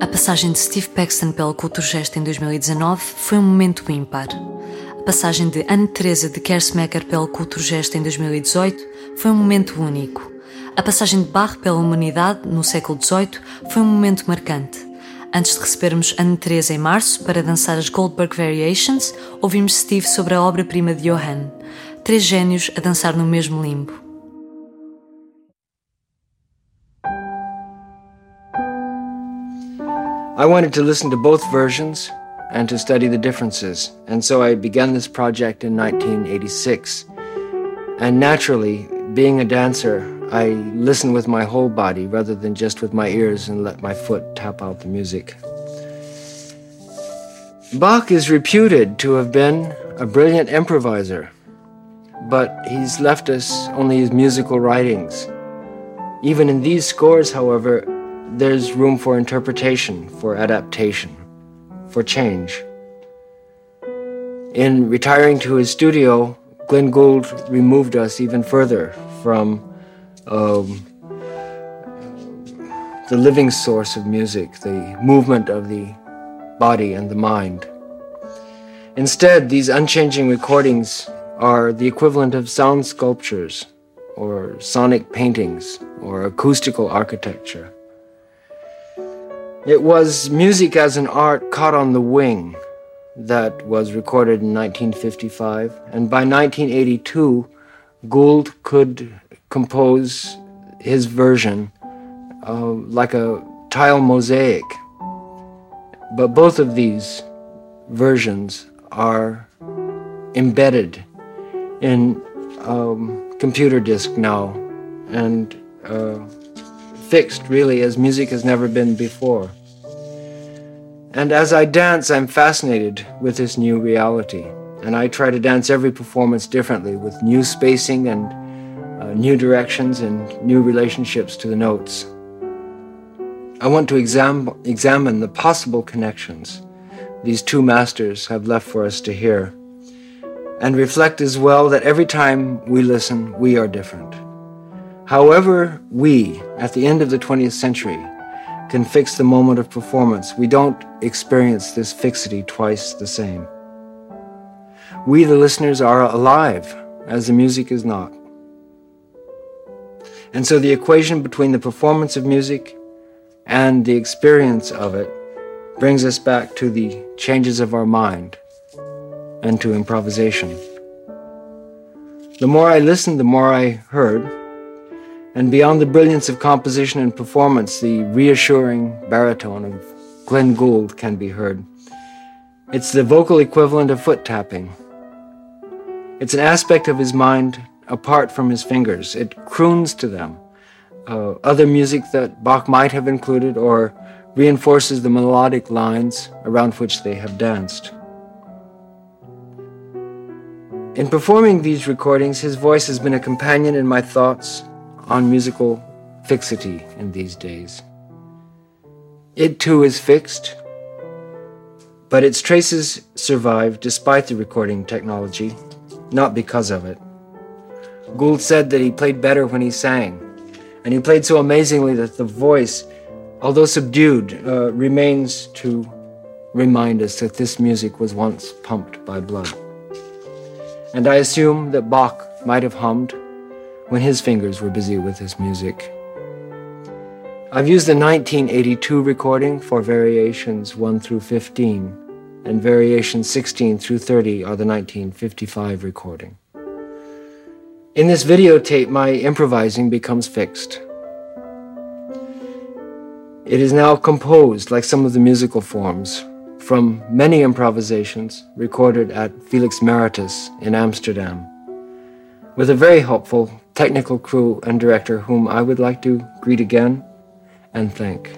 A passagem de Steve Paxton pela Culturgest em 2019 foi um momento ímpar. A passagem de Anne Teresa de Kersmaker pela Culturgest em 2018 foi um momento único. A passagem de Bach pela humanidade no século XVIII foi um momento marcante. Antes de recebermos Anne Teresa em março para dançar as Goldberg Variations, ouvimos Steve sobre a obra-prima de Johann. Três gênios a dançar no mesmo limbo. I wanted to listen to both versions and to study the differences, and so I began this project in 1986. And naturally, being a dancer, I listen with my whole body rather than just with my ears and let my foot tap out the music. Bach is reputed to have been a brilliant improviser, but he's left us only his musical writings. Even in these scores, however, there's room for interpretation, for adaptation, for change. In retiring to his studio, Glenn Gould removed us even further from um, the living source of music, the movement of the body and the mind. Instead, these unchanging recordings are the equivalent of sound sculptures, or sonic paintings, or acoustical architecture. It was music as an art caught on the wing that was recorded in 1955, and by 1982, Gould could compose his version uh, like a tile mosaic. But both of these versions are embedded in um, computer disk now and uh, fixed really as music has never been before. And as I dance, I'm fascinated with this new reality. And I try to dance every performance differently with new spacing and uh, new directions and new relationships to the notes. I want to exam- examine the possible connections these two masters have left for us to hear, and reflect as well that every time we listen, we are different. However, we, at the end of the 20th century, can fix the moment of performance, we don't experience this fixity twice the same. We, the listeners, are alive, as the music is not. And so the equation between the performance of music and the experience of it brings us back to the changes of our mind and to improvisation. The more I listened, the more I heard and beyond the brilliance of composition and performance, the reassuring baritone of Glenn Gould can be heard. It's the vocal equivalent of foot tapping. It's an aspect of his mind apart from his fingers. It croons to them. Uh, other music that Bach might have included or reinforces the melodic lines around which they have danced. In performing these recordings, his voice has been a companion in my thoughts on musical fixity in these days. It too is fixed, but its traces survive despite the recording technology, not because of it. Gould said that he played better when he sang, and he played so amazingly that the voice, although subdued, uh, remains to remind us that this music was once pumped by blood. And I assume that Bach might have hummed when his fingers were busy with his music. I've used the 1982 recording for variations 1 through 15, and variations 16 through 30 are the 1955 recording. In this videotape, my improvising becomes fixed. It is now composed like some of the musical forms from many improvisations recorded at Felix Meritis in Amsterdam, with a very helpful technical crew and director whom I would like to greet again and thank.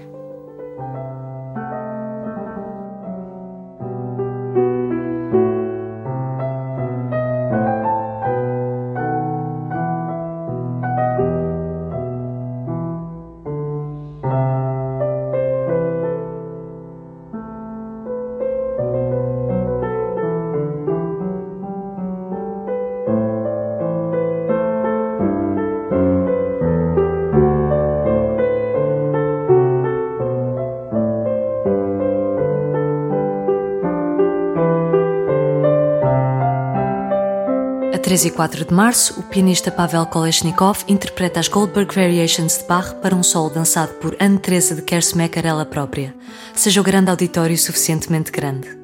3 e 4 de março, o pianista Pavel Kolesnikov interpreta as Goldberg Variations de Bach para um solo dançado por Anne Teresa de Kersmaker ela própria. Seja o grande auditório suficientemente grande.